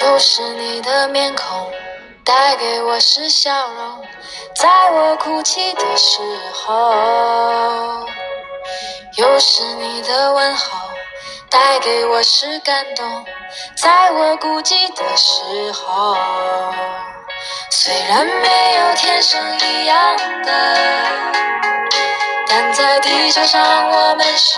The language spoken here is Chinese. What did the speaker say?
又是你的面孔带给我是笑容在我哭泣的时候。又是你的问候带给我是感动，在我孤寂的时候。虽然没有天生一样的，但在地球上我们是。